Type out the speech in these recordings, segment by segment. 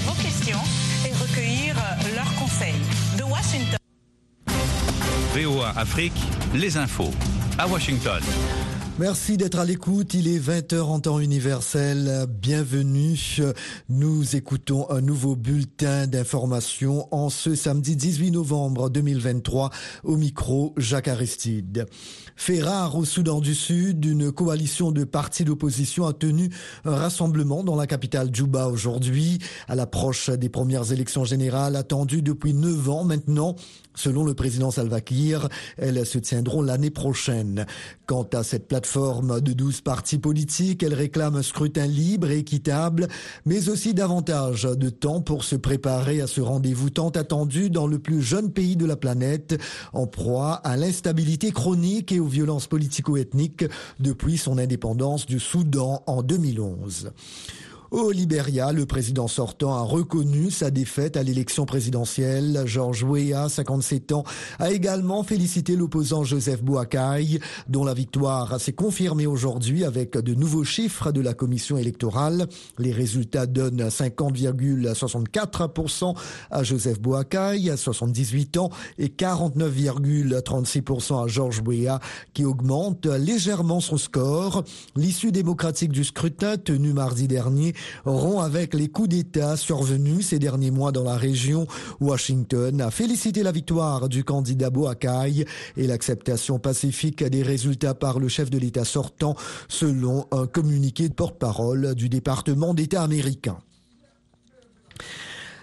vos questions et recueillir leurs conseils. De Washington. VOA Afrique, les infos. À Washington. Merci d'être à l'écoute. Il est 20h en temps universel. Bienvenue. Nous écoutons un nouveau bulletin d'information en ce samedi 18 novembre 2023 au micro Jacques Aristide. Fait rare au Soudan du Sud, une coalition de partis d'opposition a tenu un rassemblement dans la capitale Djouba aujourd'hui à l'approche des premières élections générales attendues depuis neuf ans maintenant. Selon le président Salva Kiir, elles se tiendront l'année prochaine. Quant à cette plateforme de 12 partis politiques, elle réclame un scrutin libre et équitable, mais aussi davantage de temps pour se préparer à ce rendez-vous tant attendu dans le plus jeune pays de la planète, en proie à l'instabilité chronique et aux violences politico-ethniques depuis son indépendance du Soudan en 2011. Au Libéria, le président sortant a reconnu sa défaite à l'élection présidentielle. Georges Weah, 57 ans, a également félicité l'opposant Joseph Boakai, dont la victoire s'est confirmée aujourd'hui avec de nouveaux chiffres de la commission électorale. Les résultats donnent 50,64% à Joseph Boakai, à 78 ans, et 49,36% à Georges Weah, qui augmente légèrement son score. L'issue démocratique du scrutin tenu mardi dernier rompt avec les coups d'État survenus ces derniers mois dans la région. Washington a félicité la victoire du candidat Boakai et l'acceptation pacifique des résultats par le chef de l'État sortant, selon un communiqué de porte-parole du département d'État américain.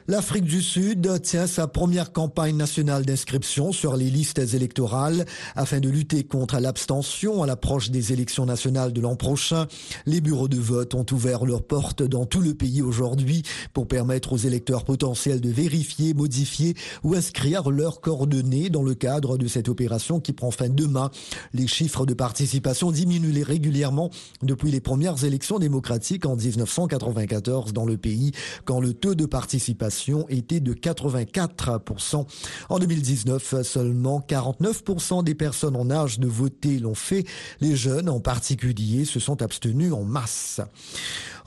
L'Afrique du Sud tient sa première campagne nationale d'inscription sur les listes électorales afin de lutter contre l'abstention à l'approche des élections nationales de l'an prochain. Les bureaux de vote ont ouvert leurs portes dans tout le pays aujourd'hui pour permettre aux électeurs potentiels de vérifier, modifier ou inscrire leurs coordonnées dans le cadre de cette opération qui prend fin demain. Les chiffres de participation diminuent régulièrement depuis les premières élections démocratiques en 1994 dans le pays quand le taux de participation était de 84%. En 2019, seulement 49% des personnes en âge de voter l'ont fait. Les jeunes en particulier se sont abstenus en masse.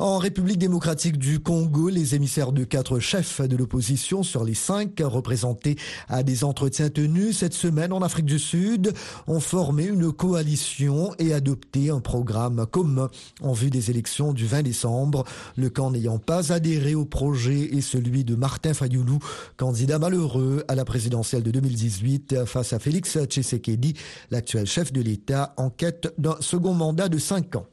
En République démocratique du Congo, les émissaires de quatre chefs de l'opposition sur les cinq représentés à des entretiens tenus cette semaine en Afrique du Sud ont formé une coalition et adopté un programme commun en vue des élections du 20 décembre. Le camp n'ayant pas adhéré au projet est celui de Martin Fayoulou, candidat malheureux à la présidentielle de 2018 face à Félix Tshisekedi, l'actuel chef de l'État en quête d'un second mandat de cinq ans.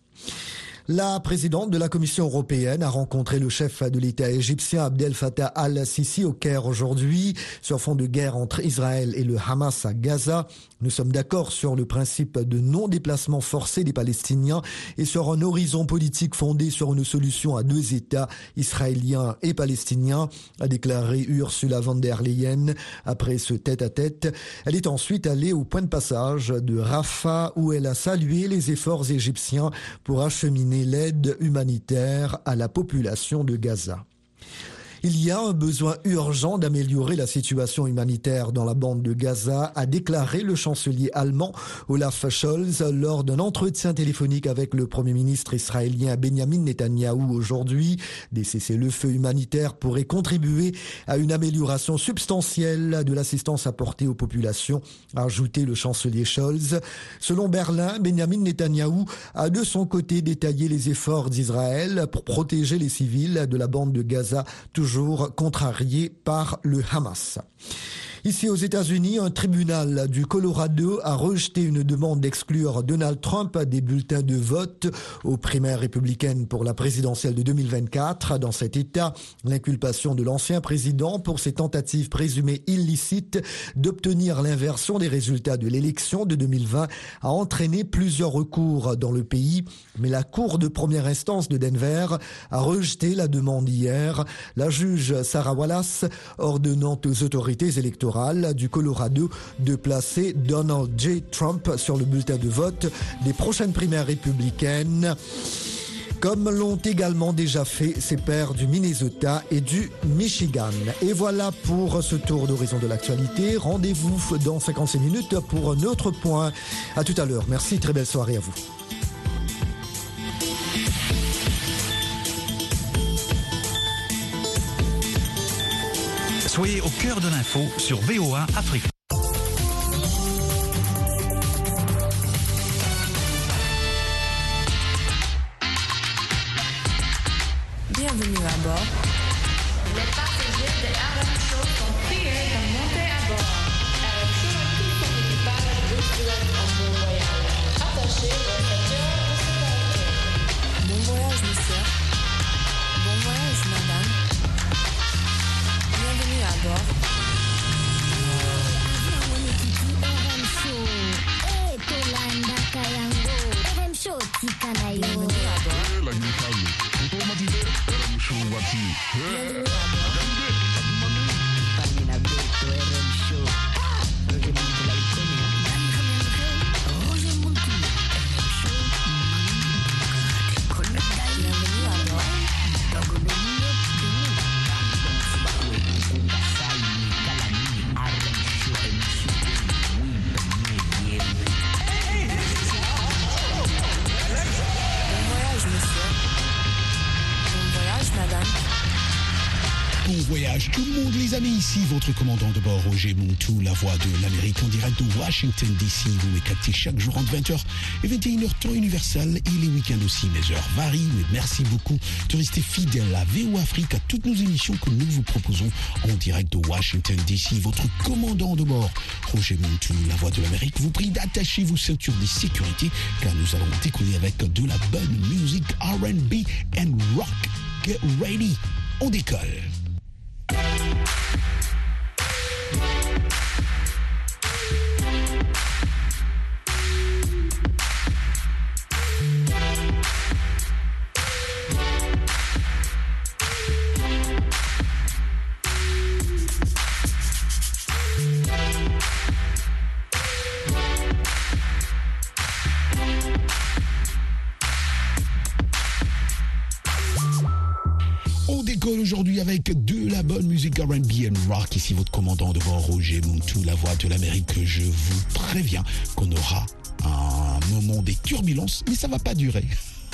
La présidente de la Commission européenne a rencontré le chef de l'État égyptien Abdel Fattah al-Sisi au Caire aujourd'hui sur fond de guerre entre Israël et le Hamas à Gaza. Nous sommes d'accord sur le principe de non-déplacement forcé des Palestiniens et sur un horizon politique fondé sur une solution à deux États, israéliens et palestiniens, a déclaré Ursula von der Leyen après ce tête-à-tête. Elle est ensuite allée au point de passage de Rafah où elle a salué les efforts égyptiens pour acheminer l'aide humanitaire à la population de Gaza. Il y a un besoin urgent d'améliorer la situation humanitaire dans la bande de Gaza, a déclaré le chancelier allemand Olaf Scholz lors d'un entretien téléphonique avec le premier ministre israélien Benjamin Netanyahou aujourd'hui. Des cessez-le-feu humanitaires pourraient contribuer à une amélioration substantielle de l'assistance apportée aux populations, a ajouté le chancelier Scholz. Selon Berlin, Benjamin Netanyahou a de son côté détaillé les efforts d'Israël pour protéger les civils de la bande de Gaza, toujours contrarié par le Hamas. Ici aux États-Unis, un tribunal du Colorado a rejeté une demande d'exclure Donald Trump des bulletins de vote aux primaires républicaines pour la présidentielle de 2024. Dans cet État, l'inculpation de l'ancien président pour ses tentatives présumées illicites d'obtenir l'inversion des résultats de l'élection de 2020 a entraîné plusieurs recours dans le pays. Mais la Cour de première instance de Denver a rejeté la demande hier. La juge Sarah Wallace ordonnant aux autorités électorales du Colorado de placer Donald J. Trump sur le bulletin de vote des prochaines primaires républicaines comme l'ont également déjà fait ses pairs du Minnesota et du Michigan. Et voilà pour ce tour d'horizon de l'actualité. Rendez-vous dans 56 minutes pour un autre point. À tout à l'heure. Merci, très belle soirée à vous. Soyez au cœur de l'info sur VOA Afrique. Bienvenue à votre commandant de bord Roger Montou, la voix de l'Amérique en direct de Washington DC. Vous me captez chaque jour entre 20h et 21h temps universel et les week-ends aussi. Mes heures varient, mais merci beaucoup de rester fidèle à VO Afrique, à toutes nos émissions que nous vous proposons en direct de Washington DC. Votre commandant de bord Roger Montou, la voix de l'Amérique, vous prie d'attacher vos ceintures de sécurité car nous allons décoller avec de la bonne musique R&B and rock. Get ready, on décolle. Ici votre commandant de bord Roger Montou, la voix de l'Amérique. Je vous préviens qu'on aura un moment des turbulences, mais ça va pas durer.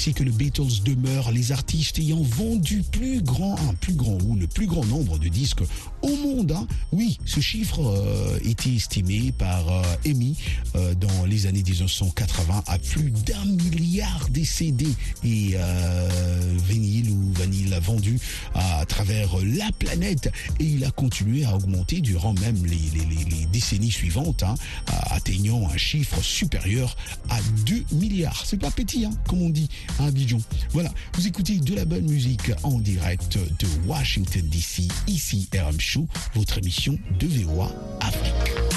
Ici que le Beatles demeure les artistes ayant vendu plus grand, un plus grand ou le plus grand nombre de disques au monde. hein. Oui, ce chiffre euh, était estimé par euh, EMI euh, dans les années 1980 à plus d'un milliard de CD et euh, vinyle ou vanille vendu à, travers la planète et il a continué à augmenter durant même les, décennies suivantes, hein, atteignant un chiffre supérieur à 2 milliards. C'est pas petit, hein, comme on dit à Abidjan. Voilà, vous écoutez de la bonne musique en direct de Washington DC, ici RM Show, votre émission de VOA Afrique.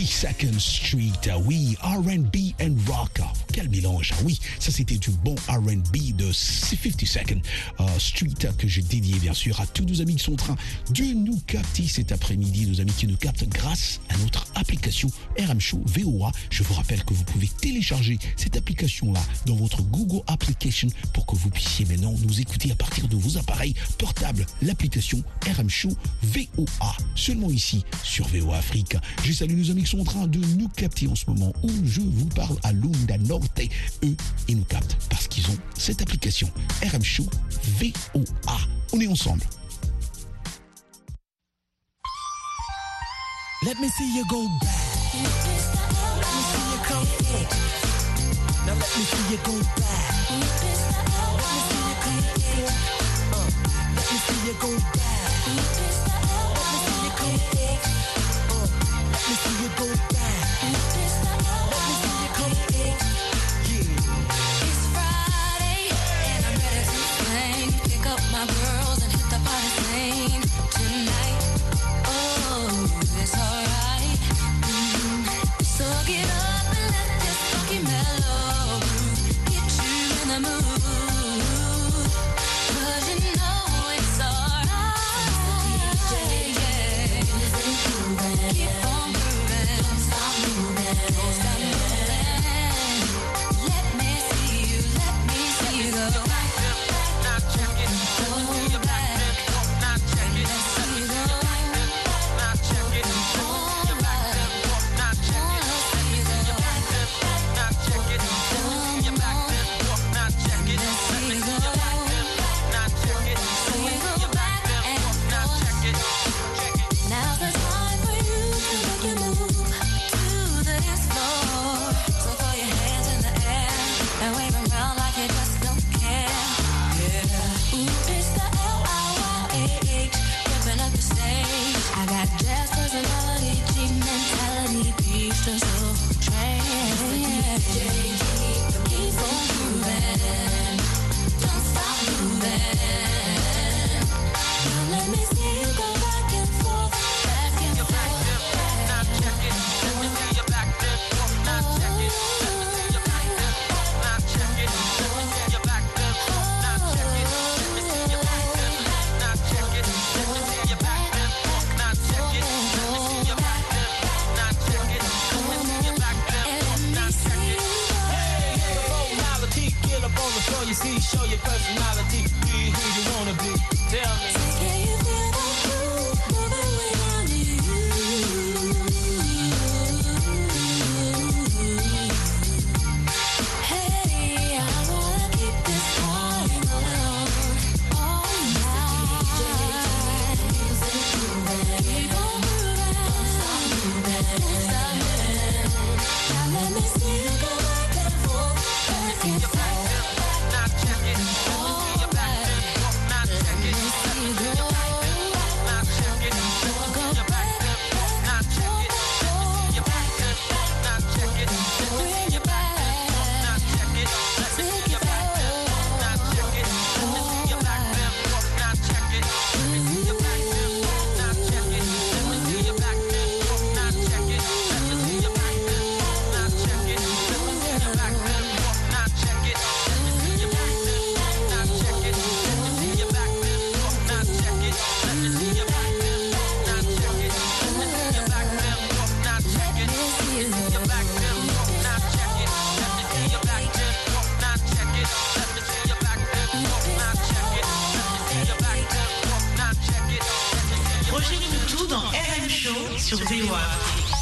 52nd Street. we R&B and rock. Quel mélange. Ah Oui, ça c'était du bon R&B de 52nd euh, Street que j'ai dédié bien sûr à tous nos amis qui sont en train de nous capter cet après-midi, nos amis qui nous captent grâce à notre application RM Show VOA. Je vous rappelle que vous pouvez télécharger cette application-là dans votre Google Application pour que vous puissiez maintenant nous écouter à partir de vos appareils portables. L'application RM Show VOA. Seulement ici sur VOA Afrique. Je salue nos amis qui sont en train de nous capter en ce moment où je vous parle à Lunda Norte. Eux, ils nous captent parce qu'ils ont cette application RM Show VOA. On est ensemble. Let me see you go back. Let me see you come forth. Now let me see you go back. Let me see you come forth. Uh, let me see you go back. Roger Moutou dans RM Show sur VOA.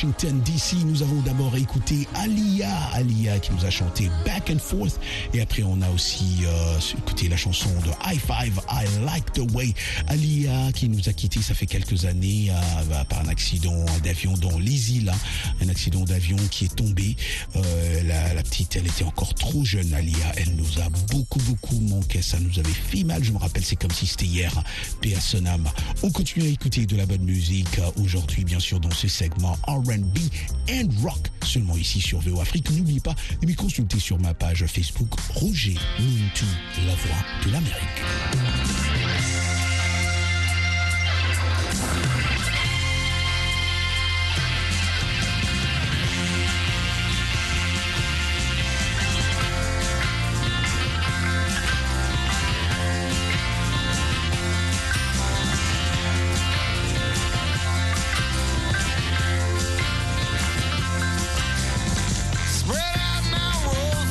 Washington DC. Nous avons d'abord écouté Alia, Alia qui nous a chanté Back and Forth. Et après, on a aussi euh, écouté la chanson de High Five, I Like the Way. Alia qui nous a quittés, ça fait quelques années, euh, par un accident d'avion dans les îles. Un accident d'avion qui est tombé. Euh, la, petite, elle était encore trop jeune, Alia. Elle nous a beaucoup, beaucoup manqué. Ça nous avait fait mal. Je me rappelle, c'est comme si c'était hier. Paix à. On continue à écouter de la bonne musique aujourd'hui, bien sûr, dans ce segment And rock. Seulement ici sur VO Afrique. N'oubliez pas de me consulter sur ma page Facebook Roger Muntu, la voix de l'Amérique.